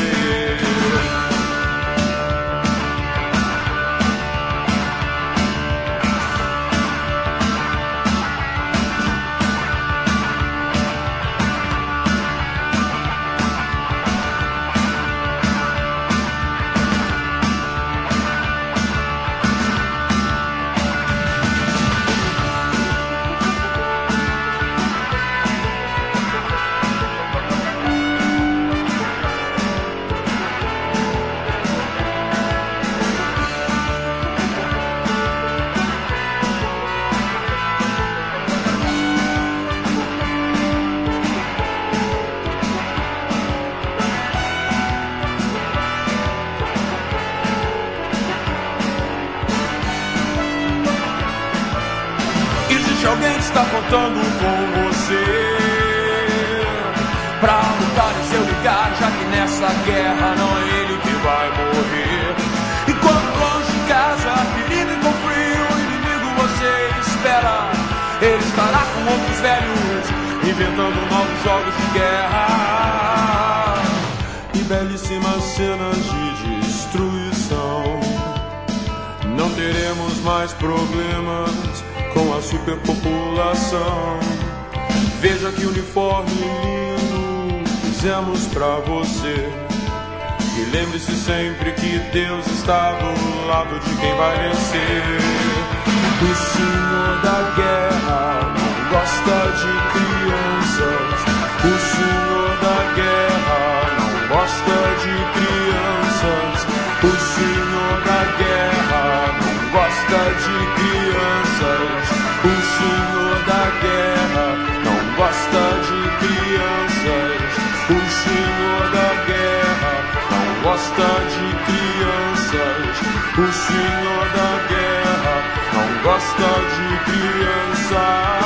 Belíssimas cenas de destruição não teremos mais problemas com a superpopulação. Veja que uniforme lindo fizemos pra você. E lembre-se sempre que Deus está do lado de quem vai vencer. O Senhor da guerra não gosta de crianças. Gosta de crianças. O Senhor da guerra não gosta de crianças. O Senhor da guerra não gosta de crianças. O Senhor da guerra não gosta de crianças. O Senhor da guerra não gosta de crianças.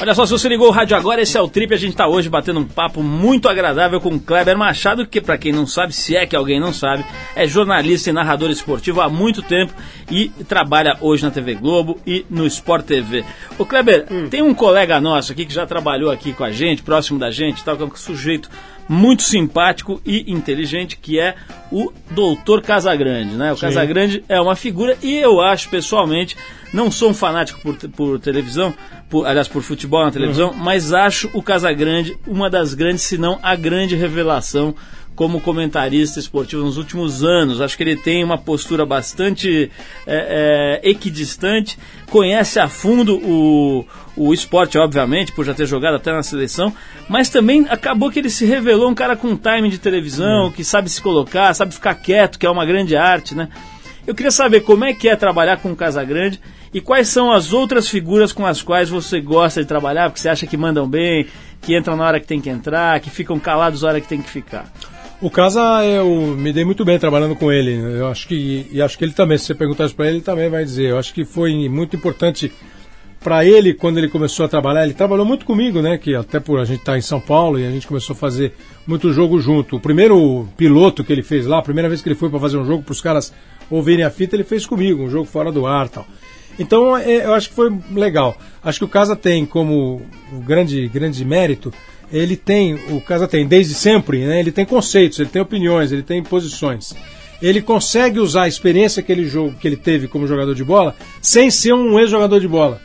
Olha só, se você ligou o rádio agora, esse é o Trip. A gente tá hoje batendo um papo muito agradável com o Kleber Machado, que para quem não sabe, se é que alguém não sabe, é jornalista e narrador esportivo há muito tempo e trabalha hoje na TV Globo e no Sport TV. Ô Kleber, tem um colega nosso aqui que já trabalhou aqui com a gente, próximo da gente, tal, que é um sujeito muito simpático e inteligente, que é o Doutor Casagrande, né? O Casagrande é uma figura e eu acho pessoalmente, não sou um fanático por, por televisão, por, aliás, por futebol na televisão, mas acho o Casagrande uma das grandes, se não a grande revelação como comentarista esportivo nos últimos anos. Acho que ele tem uma postura bastante é, é, equidistante, conhece a fundo o, o esporte, obviamente, por já ter jogado até na seleção, mas também acabou que ele se revelou um cara com timing de televisão, que sabe se colocar, sabe ficar quieto, que é uma grande arte, né? Eu queria saber como é que é trabalhar com o Casagrande e quais são as outras figuras com as quais você gosta de trabalhar, porque você acha que mandam bem, que entram na hora que tem que entrar, que ficam calados na hora que tem que ficar. O Casa, eu me dei muito bem trabalhando com ele. Eu acho que, e acho que ele também, se você perguntar isso para ele, ele também vai dizer. Eu acho que foi muito importante para ele quando ele começou a trabalhar. Ele trabalhou muito comigo, né? Que até por a gente estar em São Paulo e a gente começou a fazer muito jogo junto. O primeiro piloto que ele fez lá, a primeira vez que ele foi para fazer um jogo para os caras ouvirem a fita, ele fez comigo, um jogo fora do ar, tal. Então, é, eu acho que foi legal. Acho que o Casa tem como grande grande mérito ele tem, o Casa tem desde sempre, né, ele tem conceitos, ele tem opiniões, ele tem posições. ele consegue usar a experiência que ele, jogo, que ele teve como jogador de bola sem ser um ex-jogador de bola.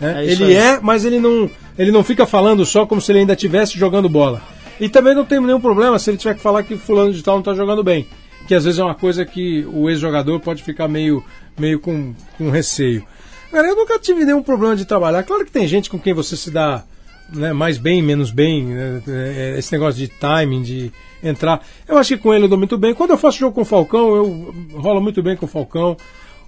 né? É ele aí. é, mas ele não, ele não fica falando só como se ele ainda estivesse jogando bola. E também não tem nenhum problema se ele tiver que falar que fulano de tal não está jogando bem. Que às vezes é uma coisa que o ex-jogador pode ficar meio, meio com, com receio. Cara, eu nunca tive nenhum problema de trabalhar. Claro que tem gente com quem você se dá né, mais bem, menos bem, né, é, esse negócio de timing, de entrar. Eu acho que com ele eu dou muito bem. Quando eu faço jogo com o Falcão, eu rolo muito bem com o Falcão.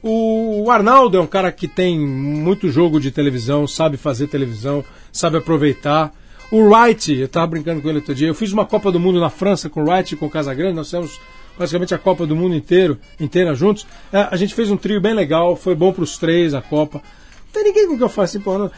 O, Arnaldo é um cara que tem muito jogo de televisão, sabe fazer televisão, sabe aproveitar. O Wright, eu estava brincando com ele outro dia, eu fiz uma Copa do Mundo na França com o Wright e com o Casagrande, nós fizemos basicamente a Copa do Mundo inteiro, inteira juntos. É, a gente fez um trio bem legal, foi bom para os três a Copa. Tem ninguém com que eu faço assim, pô, não,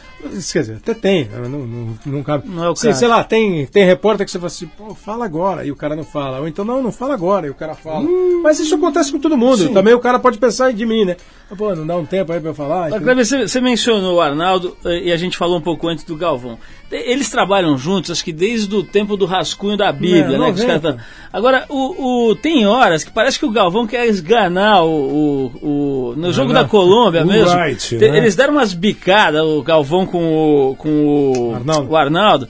quer dizer, até tem, né, não, não, não cabe. Não é o sei, caso. sei lá, tem, tem repórter que você fala assim, pô, fala agora, e o cara não fala. Ou então, não, não fala agora, e o cara fala. Mas isso acontece com todo mundo. Também o cara pode pensar de mim, né? Pô, não dá um tempo aí pra eu falar. Kleber, você, você mencionou o Arnaldo eh, e a gente falou um pouco antes do Galvão. Eles trabalham juntos, acho que desde o tempo do rascunho da Bíblia, É, né? que os 90. caras tão- Agora, o, o- tem horas que parece que o Galvão quer esganar o, o- o- no jogo não. da Colômbia O mesmo. Te- né? Eles deram umas bicadas, o Galvão com o, com o Arnaldo. o Arnaldo.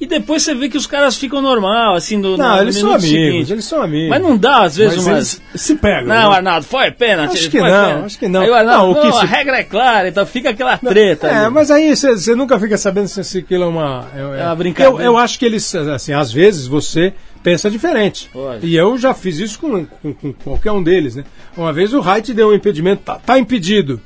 E depois você vê que os caras ficam normal, assim, no, Não, no eles são amigos, seguinte. eles são amigos. Mas não dá, às vezes, Mas umas... se pegam. Não, né? Arnaldo, foi pênalti. Acho que não, pênalti. acho que não. Aí o Arnaldo, Não, não, que a se- regra é clara, então fica aquela treta. É, ali. mas aí você nunca fica sabendo se aquilo é uma. É, É uma brincadeira. Eu, eu acho que eles, assim, às vezes você pensa diferente. E eu já fiz isso com, com- com qualquer um deles, né? Uma vez o Wright deu um impedimento, tá, tá impedido.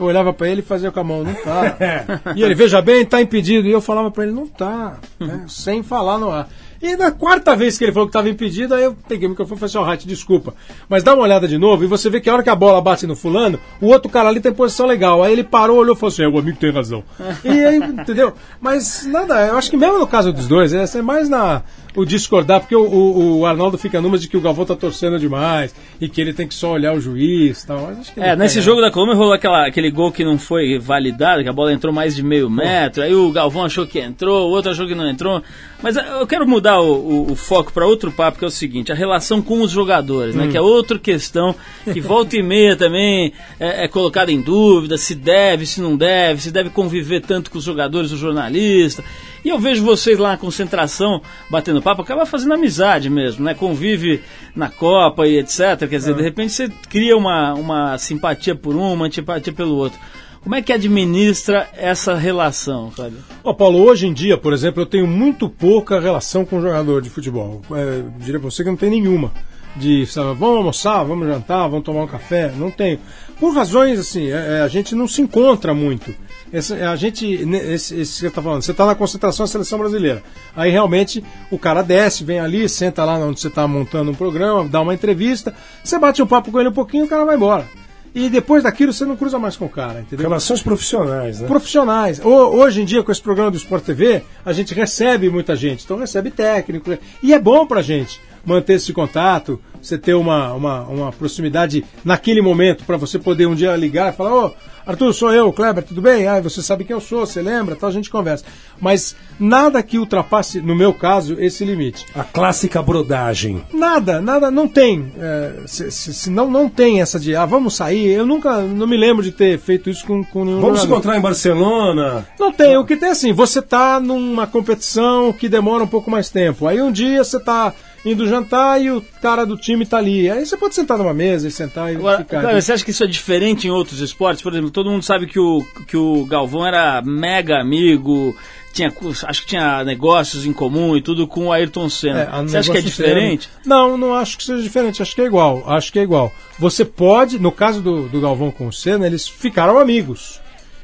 Eu olhava pra ele e fazia com a mão, não tá. e ele, veja bem, tá impedido. E eu falava pra ele, não tá. né? Sem falar no ar. E na quarta vez que ele falou que estava impedido, aí eu peguei o microfone e falei assim, ó, Wright, desculpa. Mas dá uma olhada de novo e você vê que a hora que a bola bate no fulano, o outro cara ali tem posição legal. Aí ele parou, olhou e falou assim, é, o amigo tem razão. e aí, entendeu? Mas nada, eu acho que mesmo no caso dos dois, essa é mais na o discordar, porque o, o- o Arnaldo fica numa de que o Galvão tá torcendo demais e que ele tem que só olhar o juiz e tal. Mas acho que É, nesse tem, jogo da Colômbia rolou aquela, aquele gol que não foi validado, que a bola entrou mais de meio metro, aí o Galvão achou que entrou, o outro achou que não entrou. Mas eh, eu quero mudar o, o- foco para outro papo, que é o seguinte, a relação com os jogadores, né? Que é outra questão que volta e meia também é, é colocada em dúvida, se deve, se não deve, se deve conviver tanto com os jogadores, o jornalista. E eu vejo vocês lá na concentração, batendo papo, acaba fazendo amizade mesmo, né? Convive na Copa e etc. Quer dizer, de repente você cria uma, uma simpatia por um, uma antipatia pelo outro. Como é que administra essa relação, Fábio? Ó, Paulo, hoje em dia, por exemplo, eu tenho muito pouca relação com jogador de futebol. É, diria pra você que não tem nenhuma. De, sabe, vamos almoçar, vamos jantar, vamos tomar um café. Não tenho. Por razões, assim, é, é, a gente não se encontra muito. Esse, a gente, esse, esse que você tá falando, você tá na concentração da seleção brasileira. Aí realmente o cara desce, vem ali, senta lá onde você tá montando um programa, dá uma entrevista, você bate um papo com ele um pouquinho, o cara vai embora. E depois daquilo você não cruza mais com o cara, entendeu? Relações profissionais, né? profissionais. Ho- Hoje em dia, com esse programa do Sport TV, a gente recebe muita gente. Então recebe técnico. E é bom pra gente manter esse contato, você ter uma, uma, uma proximidade naquele momento, para você poder um dia ligar e falar, ô, Arthur, sou eu, Kleber, tudo bem? Ah, você sabe quem eu sou, você lembra? Tal, a gente conversa. Mas nada que ultrapasse, no meu caso, esse limite. A clássica brodagem. Nada, nada, não tem. É, se, se- se não, não tem essa de, ah, vamos sair. Eu nunca, não me lembro de ter feito isso com, com nenhum Vamos se encontrar em Barcelona. Não tem, o que tem é assim, você tá numa competição que demora um pouco mais tempo. Aí um dia você tá indo jantar e o cara do time tá ali. Aí você pode sentar numa mesa e sentar e Agora, ficar. Cleber, você acha que isso é diferente em outros esportes? Por exemplo, todo mundo sabe que o, que o Galvão era mega amigo, tinha, acho que tinha negócios em comum e tudo com o Ayrton Senna. É, você acha que é diferente? Não, não acho que seja diferente. Acho que é igual. Acho que é igual. Você pode, no caso do, do Galvão com o Senna, eles ficaram amigos.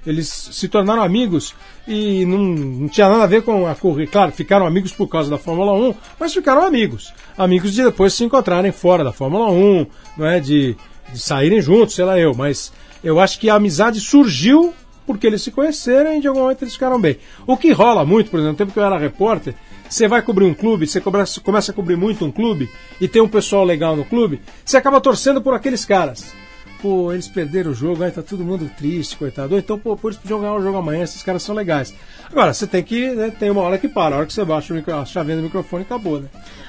Eles se tornaram amigos e não, não tinha nada a ver com a corrida. Claro, ficaram amigos por causa da Fórmula 1, mas ficaram amigos. Amigos de depois se encontrarem fora da Fórmula 1, não é? De, de saírem juntos, sei lá eu. Mas eu acho que a amizade surgiu porque eles se conheceram e de algum momento eles ficaram bem. O que rola muito, por exemplo, no tempo que eu era repórter, você vai cobrir um clube, você começa, começa a cobrir muito um clube e tem um pessoal legal no clube, você acaba torcendo por aqueles caras. Pô, eles perderam o jogo, aí tá todo mundo triste, coitado. Ou então, pô, pô, eles podiam ganhar o jogo amanhã, esses caras são legais. Agora, você tem que, né, tem uma hora que para, a hora que você baixa o micro, a chavinha do microfone acabou, né?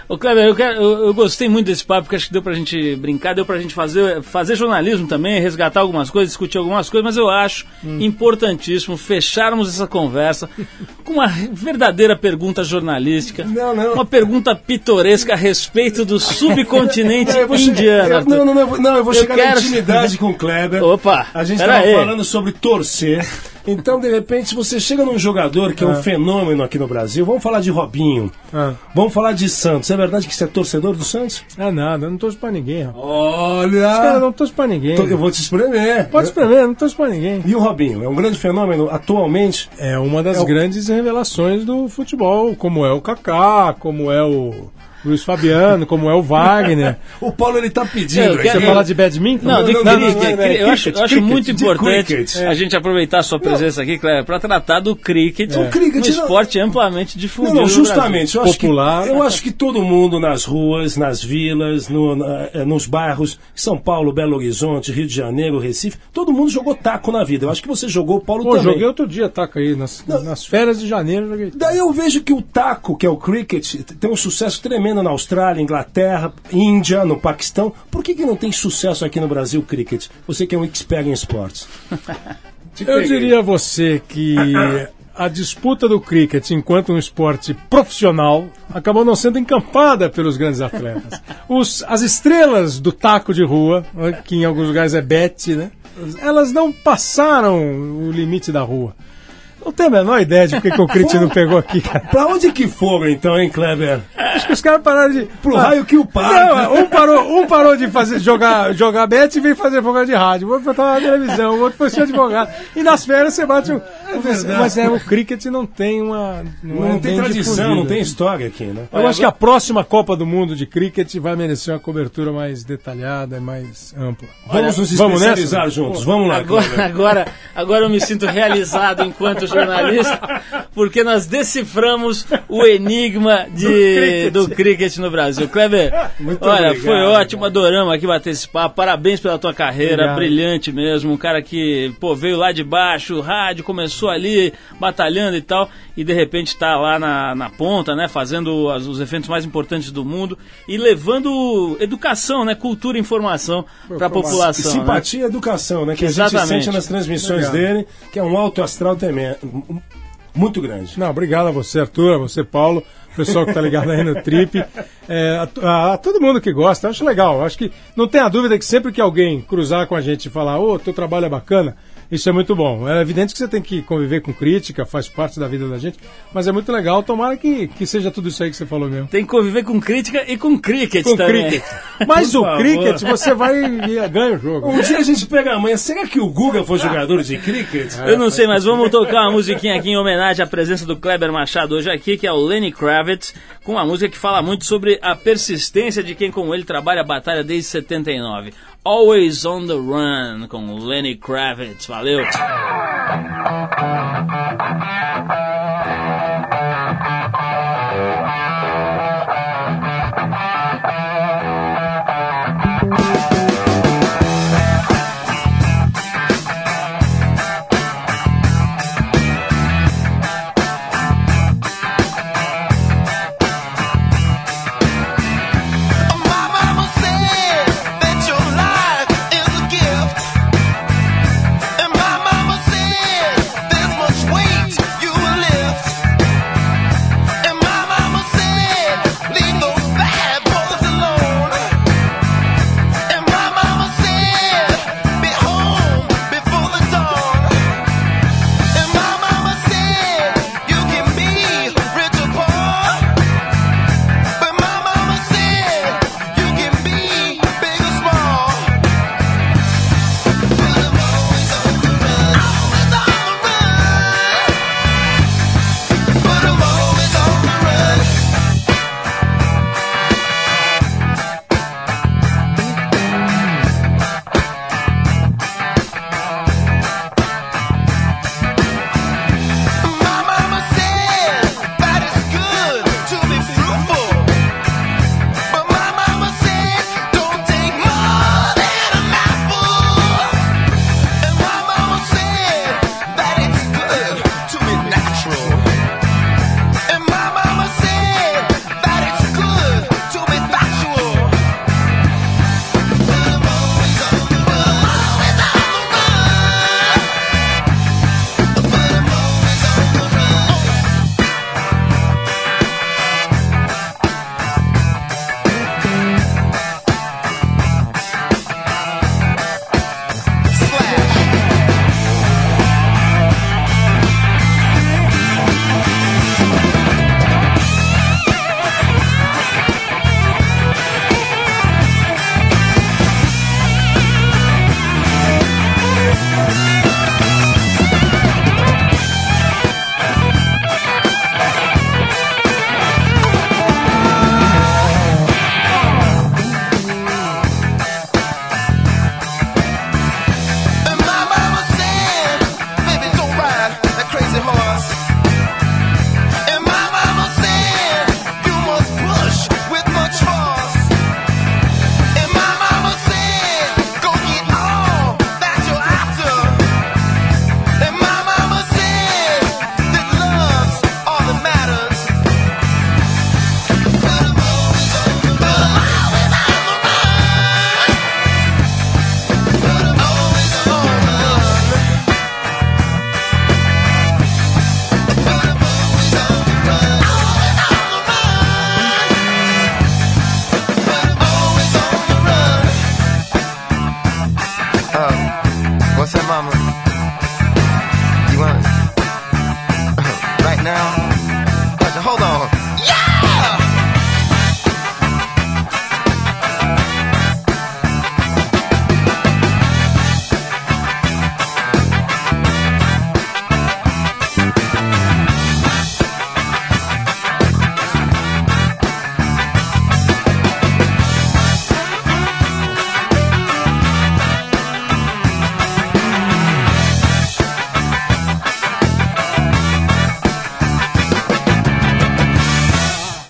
Ô Kleber, eu, quero- eu- eu gostei muito desse papo, porque acho que deu pra gente brincar, deu pra gente fazer, fazer jornalismo também, resgatar algumas coisas, discutir algumas coisas, mas eu acho Hum. importantíssimo fecharmos essa conversa com uma verdadeira pergunta jornalística. Não, não. Uma pergunta pitoresca a respeito do subcontinente Não, indiano. eu- não, não, não, eu vou- não, eu vou Eu chegar na quero- intimidade com o Kleber. Opa, A gente estava aí. falando sobre torcer. Então, de repente, você chega num jogador que é um fenômeno aqui no Brasil. Vamos falar de Robinho. Ah. Vamos falar de Santos. É verdade que você é torcedor do Santos? É nada, eu não torço pra ninguém, rapaz. Olha! Cara, eu não torço pra ninguém. Tô- Eu vou te espremer. Pode espremer, eu não torço pra ninguém. E o Robinho? É um grande fenômeno atualmente. É uma das É o- grandes revelações do futebol, como é o Kaká, como é o Luiz Fabiano, como é o Wagner. O Paulo ele tá pedindo. Eu aí. quero- Você eu- fala de badminton? Não, de Não, não, não, não, não, é eu acho, cricket, eu acho muito importante a gente aproveitar a sua presença aqui, Cleber, para tratar do cricket, O cricket um não- esporte amplamente difundido. Não, não, justamente. Eu acho, que, Popular. eu acho que todo mundo nas ruas, nas vilas, no- na- eh, nos bairros, São Paulo, Belo Horizonte, Rio de Janeiro, Recife, todo mundo jogou taco na vida. Eu acho que você jogou, Paulo Pô, também. joguei outro dia, taca aí, nas, nas férias de janeiro eu joguei. Daí eu vejo que o taco, que é o cricket, tem um sucesso tremendo na Austrália, Inglaterra, Índia, no Paquistão. Por que, que não tem sucesso aqui no Brasil o cricket? Você que é um expert em esportes. Te Eu diria a você que a disputa do cricket enquanto um esporte profissional acabou não sendo encampada pelos grandes atletas. Os, as estrelas do taco de rua, que em alguns lugares é bet, né? Elas não passaram o limite da rua. Não tenho a menor ideia de por que o cricket não pegou aqui, cara. Pra onde que foram então, hein, Kleber? Acho que os caras pararam de. Pro Ah, raio que o parta. Não, um parou, um parou de fazer, jogar, jogar bet e veio fazer programa de rádio. O outro foi estar na televisão, o outro foi ser advogado. E nas férias você bate um. verdade. mas é, o cricket não tem uma. Não, é Não tem bem tradição, não tem história aqui, né? Eu acho que a próxima Copa do Mundo de cricket vai merecer uma cobertura mais detalhada e mais ampla. Vamos nos vamos especializar nessa? juntos. Vamos lá, Agora, Kleber. agora, agora eu me sinto realizado enquanto jornalista, porque nós deciframos o enigma de, do, cricket. no Brasil. Kleber, Muito olha, obrigado, foi ótimo, adoramos aqui bater esse papo. Parabéns pela tua carreira, Obrigado. brilhante mesmo. Um cara que, pô, veio lá de baixo, rádio, começou ali batalhando e tal, e de repente tá lá na, na ponta, né, fazendo as- os eventos mais importantes do mundo e levando educação, né, cultura e informação para a população. né? Simpatia e educação, né? Que a gente Exatamente. sente nas transmissões Obrigado. dele, que é um alto astral também. Muito grande. Não, obrigado a você, Arthur, a você, Paulo, o pessoal que tá ligado aí no Trip, é, a, a- a todo mundo que gosta, acho legal. Acho que não tenha dúvida que sempre que alguém cruzar com a gente e falar, ô, teu trabalho é bacana, isso é muito bom. É evidente que você tem que conviver com crítica, faz parte da vida da gente, mas é muito legal. Tomara que, que seja tudo isso aí que você falou mesmo. Tem que conviver com crítica e com cricket Com também. cricket. Mas o favor. cricket, você vai e ganha o jogo. Um dia a gente pega a manhã. Será que o Guga foi jogador de cricket? Eu não sei, mas vamos tocar uma musiquinha aqui em homenagem à presença do Kleber Machado hoje aqui, que é o Lenny Kravitz, com uma música que fala muito sobre a persistência de quem como ele trabalha a batalha desde 79. Always on the Run, com Lenny Kravitz. Valeu!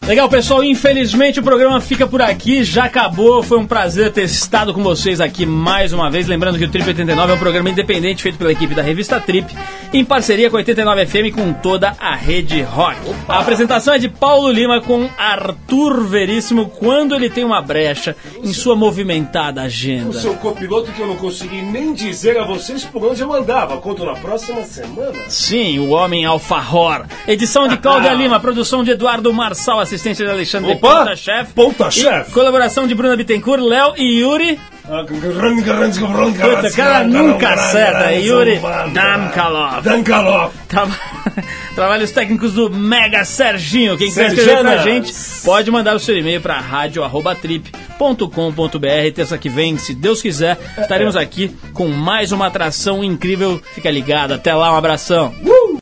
Legal, pessoal. Infelizmente o programa fica por aqui, já acabou. Foi um prazer ter estado com vocês aqui mais uma vez. Lembrando que o Trip 89 é um programa independente feito pela equipe da revista Trip, em parceria com a 89 FM e com toda a rede rock. A apresentação é de Paulo Lima com Arthur Veríssimo quando ele tem uma brecha em sua movimentada O agenda. seu copiloto que eu não consegui nem dizer a vocês por onde eu andava. Conto na próxima semana. Sim, o Homem Alfahor. Edição de Cláudia Lima, produção de Eduardo Marçal, assistência de Alexandre Opa! Ponta-Chefe. Ponta-chefe. Colaboração de Bruna Bittencourt, Léo e Yuri. Puta, cara nunca acerta. Yuri Damkalov. Dankalov. Tra- Trabalhos técnicos do Mega Serginho. Quem quiser escrever pra gente, pode mandar o seu e-mail pra radio.trip.com.br. Terça que vem, se Deus quiser, estaremos aqui com mais uma atração incrível. Fica ligado. Até lá, um abração. Uh!